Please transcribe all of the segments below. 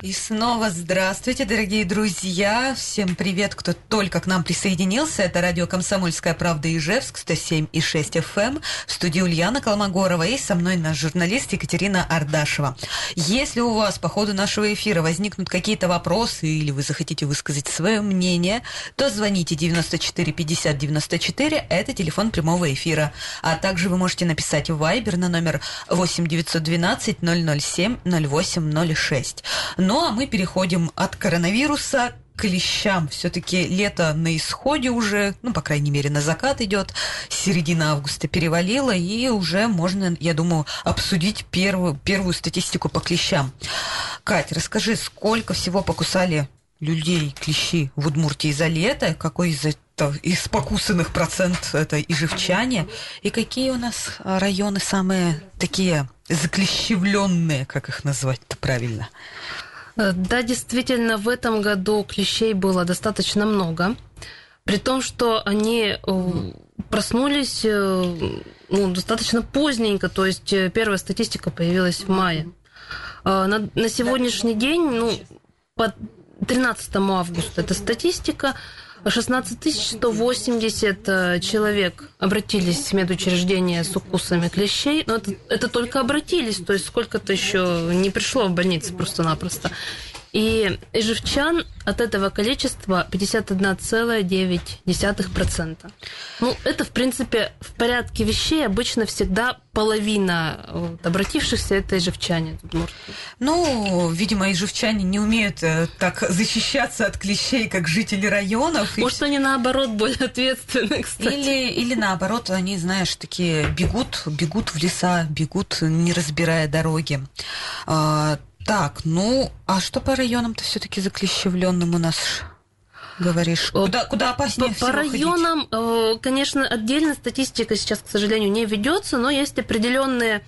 И снова здравствуйте, дорогие друзья. Всем привет, кто только к нам присоединился. Это радио «Комсомольская правда» Ижевск, 107 и 6 FM. Эм. В студии Ульяна Колмогорова и со мной наш журналист Екатерина Ардашева. Если у вас по ходу нашего эфира возникнут какие-то вопросы или вы захотите высказать свое мнение, то звоните 94 50 94. Это телефон прямого эфира. А также вы можете написать в Viber на номер 8 912 007 0806. Ну а мы переходим от коронавируса к клещам. Все-таки лето на исходе уже, ну, по крайней мере, на закат идет. Середина августа перевалила, и уже можно, я думаю, обсудить первую, первую статистику по клещам. Кать, расскажи, сколько всего покусали людей клещи в Удмуртии за лето? Какой из из покусанных процент это и живчане. И какие у нас районы самые такие заклещевленные, как их назвать-то правильно? Э, да, действительно, в этом году клещей было достаточно много. При том, что они э, проснулись э, ну, достаточно поздненько, то есть первая статистика появилась в мае. На, на сегодняшний день, ну, по 13 августа эта статистика, 16 180 э, человек обратились в медучреждение с укусами клещей, но это, это только обратились, то есть сколько-то еще не пришло в больницу просто-напросто. И ижевчан от этого количества 51,9%. Ну, это, в принципе, в порядке вещей обычно всегда половина вот, обратившихся – это ижевчане. Ну, видимо, ижевчане не умеют э, так защищаться от клещей, как жители районов. Может, и... они, наоборот, более ответственны, кстати. Или, или наоборот, они, знаешь, такие бегут, бегут в леса, бегут, не разбирая дороги. Так, ну, а что по районам-то все-таки заклещевленным у нас говоришь? Куда, куда опаснее По, по районам, ходить? Э, конечно, отдельно статистика сейчас, к сожалению, не ведется, но есть определенные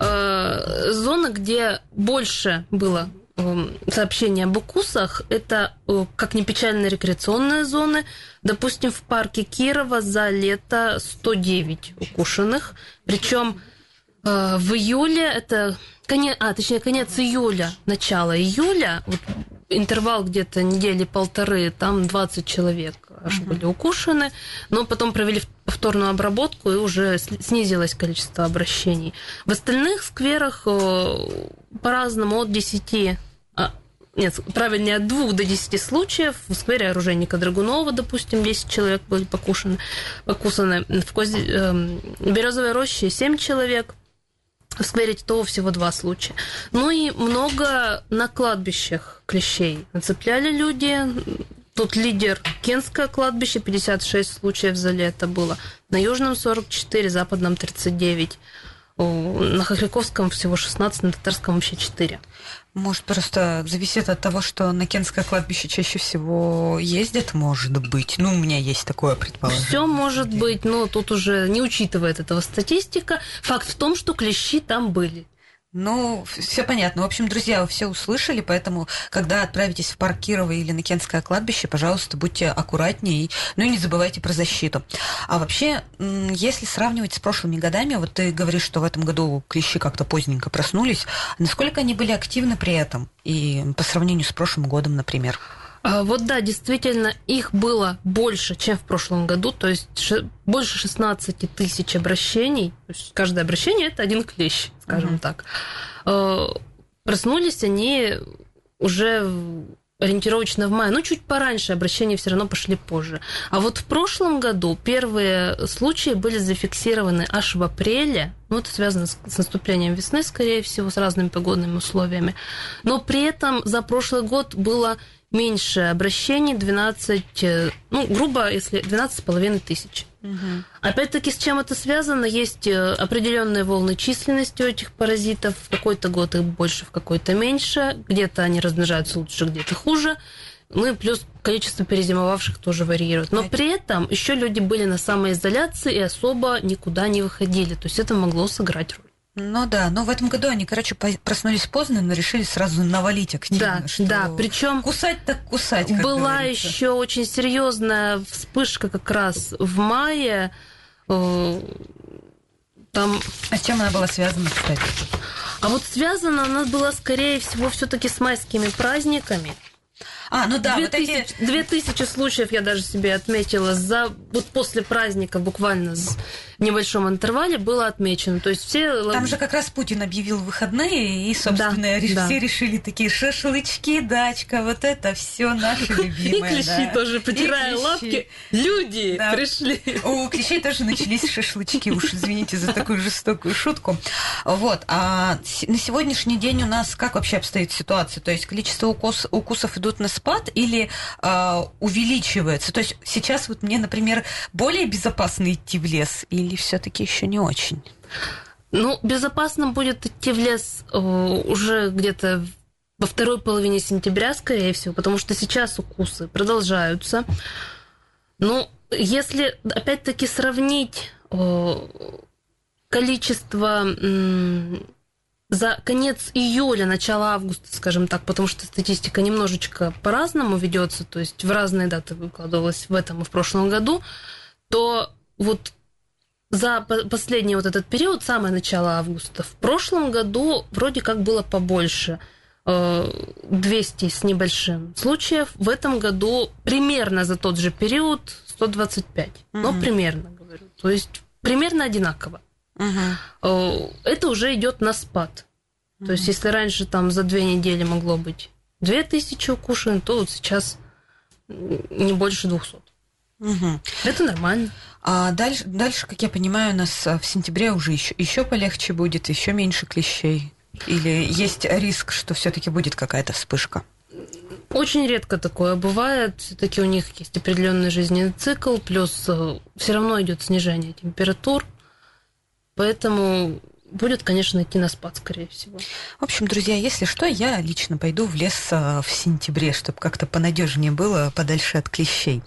э, зоны, где больше было э, сообщений об укусах. Это, э, как ни печально, рекреационные зоны. Допустим, в парке Кирова за лето 109 укушенных. Причем в июле, это конец, а, точнее, конец июля, начало июля, вот интервал где-то недели полторы, там 20 человек аж uh-huh. были укушены, но потом провели повторную обработку и уже снизилось количество обращений. В остальных скверах э, по-разному от 10 а, нет, правильнее, от 2 до 10 случаев. В сквере оружейника Драгунова, допустим, 10 человек были покушены, покусаны. В Козе, э, Березовой роще 7 человек в сквере Титова всего два случая. Ну и много на кладбищах клещей нацепляли люди. Тут лидер Кенское кладбище, 56 случаев за лето было. На Южном 44, Западном 39. На Хохряковском всего 16, на Татарском вообще 4. Может, просто зависит от того, что на Кенское кладбище чаще всего ездят, может быть. Ну, у меня есть такое предположение. Все может быть, но тут уже не учитывает этого статистика. Факт в том, что клещи там были. Ну, все понятно. В общем, друзья, вы все услышали, поэтому, когда отправитесь в парк или на Кенское кладбище, пожалуйста, будьте аккуратнее, ну и не забывайте про защиту. А вообще, если сравнивать с прошлыми годами, вот ты говоришь, что в этом году клещи как-то поздненько проснулись, насколько они были активны при этом, и по сравнению с прошлым годом, например? А, вот да, действительно, их было больше, чем в прошлом году, то есть больше 16 тысяч обращений. То есть каждое обращение это один клещ, скажем uh-huh. так. А, проснулись они уже ориентировочно в мае, но чуть пораньше обращения все равно пошли позже. А вот в прошлом году первые случаи были зафиксированы аж в апреле, ну, это связано с, с наступлением весны, скорее всего, с разными погодными условиями. Но при этом за прошлый год было меньше обращений, 12, э, ну, грубо, если 12,5 тысяч. Угу. Опять-таки, с чем это связано? Есть э, определенные волны численности у этих паразитов. В какой-то год их больше, в какой-то меньше. Где-то они размножаются лучше, где-то хуже. Ну и плюс количество перезимовавших тоже варьирует. Но при этом еще люди были на самоизоляции и особо никуда не выходили. То есть это могло сыграть роль. Ну да, но в этом году они, короче, проснулись поздно, но решили сразу навалить активно. Да, что да, причем кусать так кусать. была говорится. еще очень серьезная вспышка как раз в мае. Э, там... А с чем она была связана, кстати? А вот связана она была, скорее всего, все-таки с майскими праздниками. А, ну да, две, вот тысячи, эти... две тысячи случаев я даже себе отметила за вот после праздника буквально в небольшом интервале было отмечено. То есть все... Там же как раз Путин объявил выходные, и, собственно, да, все да. решили такие шашлычки, дачка, вот это все наши любимые. И клещи да. тоже, потирая лапки, люди да. пришли. У клещей тоже начались шашлычки, уж извините за такую жестокую шутку. Вот, а на сегодняшний день у нас как вообще обстоит ситуация? То есть количество укус, укусов идут на спад или э, увеличивается? То есть сейчас вот мне, например, более безопасно идти в лес или все-таки еще не очень? Ну, безопасно будет идти в лес э, уже где-то во второй половине сентября, скорее всего, потому что сейчас укусы продолжаются. Ну, если опять-таки сравнить э, количество за конец июля, начало августа, скажем так, потому что статистика немножечко по-разному ведется, то есть в разные даты выкладывалась в этом и в прошлом году, то вот за последний вот этот период, самое начало августа, в прошлом году вроде как было побольше. 200 э, с небольшим случаев. В этом году примерно за тот же период 125. Угу. Но примерно, говорю. То есть примерно одинаково. Угу. Это уже идет на спад. Угу. То есть, если раньше там за две недели могло быть 2000 укушен, то вот сейчас не больше 200. Угу. Это нормально. А дальше, дальше, как я понимаю, у нас в сентябре уже еще, еще полегче будет, еще меньше клещей. Или есть риск, что все-таки будет какая-то вспышка? Очень редко такое бывает. Все-таки у них есть определенный жизненный цикл, плюс э, все равно идет снижение температур. Поэтому будет, конечно, идти на спад, скорее всего. В общем, друзья, если что, я лично пойду в лес а, в сентябре, чтобы как-то понадежнее было, подальше от клещей.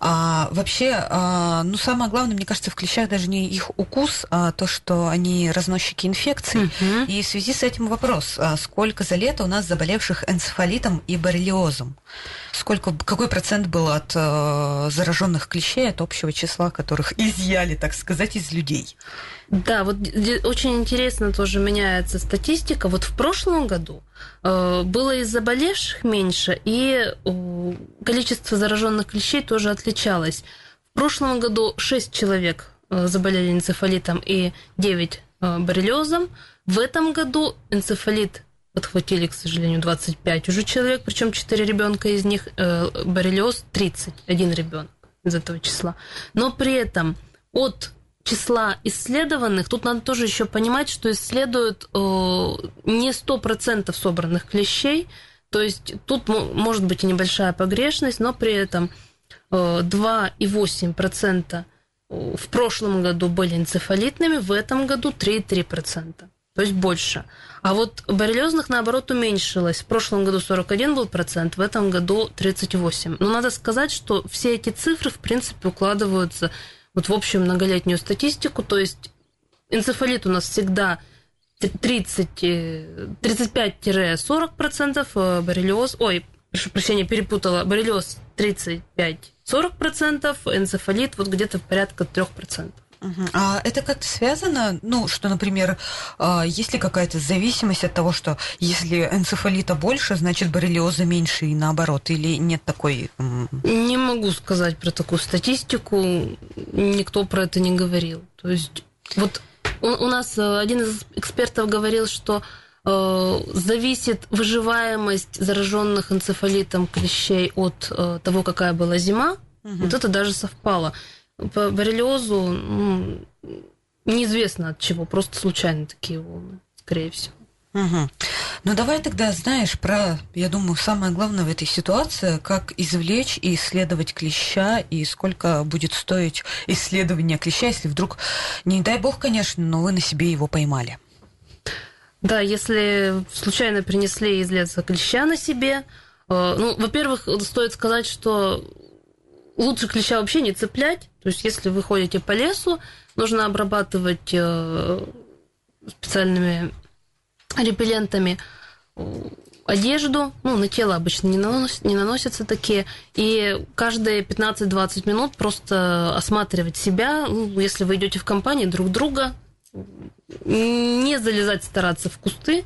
А, вообще, а, ну, самое главное, мне кажется, в клещах даже не их укус, а то, что они разносчики инфекций. Угу. И в связи с этим вопрос, а сколько за лето у нас заболевших энцефалитом и боррелиозом? Сколько, какой процент был от э, зараженных клещей, от общего числа, которых изъяли, так сказать, из людей? Да, вот очень интересно тоже меняется статистика. Вот в прошлом году э, было из заболевших меньше, и э, количество зараженных клещей тоже отличалось. В прошлом году 6 человек э, заболели энцефалитом и 9 боррелиозом. В этом году энцефалит подхватили, к сожалению, 25 уже человек, причем 4 ребенка из них, боррелиоз 30, один ребенок из этого числа. Но при этом от числа исследованных, тут надо тоже еще понимать, что исследуют э, не 100% собранных клещей, то есть тут может быть и небольшая погрешность, но при этом э, 2,8% э, в прошлом году были энцефалитными, в этом году 3,3%. То есть больше. А вот боррелиозных, наоборот, уменьшилось. В прошлом году 41 был процент, в этом году 38. Но надо сказать, что все эти цифры, в принципе, укладываются вот в общую многолетнюю статистику, то есть энцефалит у нас всегда 30, 35-40%, э, боррелиоз, ой, прошу прощения, перепутала, боррелиоз 35-40%, энцефалит вот где-то порядка 3%. А это как-то связано, ну, что, например, а, есть ли какая-то зависимость от того, что если энцефалита больше, значит боррелиоза меньше и наоборот, или нет такой? Не могу сказать про такую статистику, никто про это не говорил. То есть вот у, у нас э, один из экспертов говорил, что э, зависит выживаемость зараженных энцефалитом клещей от э, того, какая была зима. Угу. Вот это даже совпало. По боррелиозу ну, неизвестно от чего, просто случайно такие волны, скорее всего. Угу. Ну давай тогда, знаешь, про, я думаю, самое главное в этой ситуации, как извлечь и исследовать клеща, и сколько будет стоить исследование клеща, если вдруг, не дай бог, конечно, но вы на себе его поймали. Да, если случайно принесли из леса клеща на себе, э, ну, во-первых, стоит сказать, что лучше клеща вообще не цеплять. То есть, если вы ходите по лесу, нужно обрабатывать э, специальными репеллентами одежду, ну, на тело обычно не, нанос, не наносятся такие, и каждые 15-20 минут просто осматривать себя, ну, если вы идете в компании друг друга, не залезать стараться в кусты,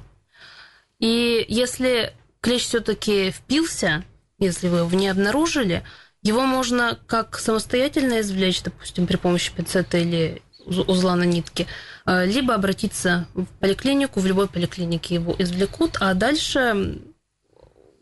и если клещ все-таки впился, если вы его не обнаружили, его можно как самостоятельно извлечь, допустим, при помощи пинцета или узла на нитке, э, либо обратиться в поликлинику, в любой поликлинике его извлекут, а дальше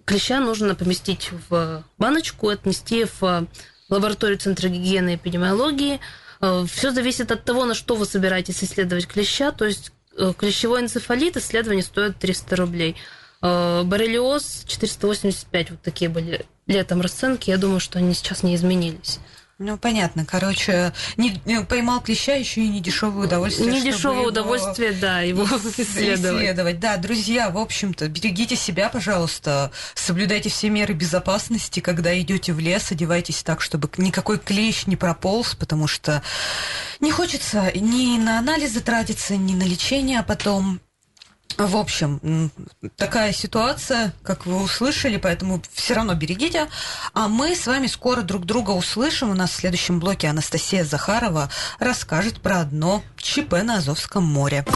клеща нужно поместить в баночку, отнести в лабораторию Центра гигиены и эпидемиологии. Э, Все зависит от того, на что вы собираетесь исследовать клеща. То есть э, клещевой энцефалит исследование стоит 300 рублей. Боррелиоз 485, вот такие были летом расценки. Я думаю, что они сейчас не изменились. Ну, понятно. Короче, не, не, поймал клеща еще и не дешевое удовольствие. Не дешевое удовольствие, да, его исследовать. исследовать. Да, друзья, в общем-то, берегите себя, пожалуйста, соблюдайте все меры безопасности, когда идете в лес, одевайтесь так, чтобы никакой клещ не прополз, потому что не хочется ни на анализы тратиться, ни на лечение, а потом в общем, такая ситуация, как вы услышали, поэтому все равно берегите. А мы с вами скоро друг друга услышим. У нас в следующем блоке Анастасия Захарова расскажет про одно ЧП на Азовском море.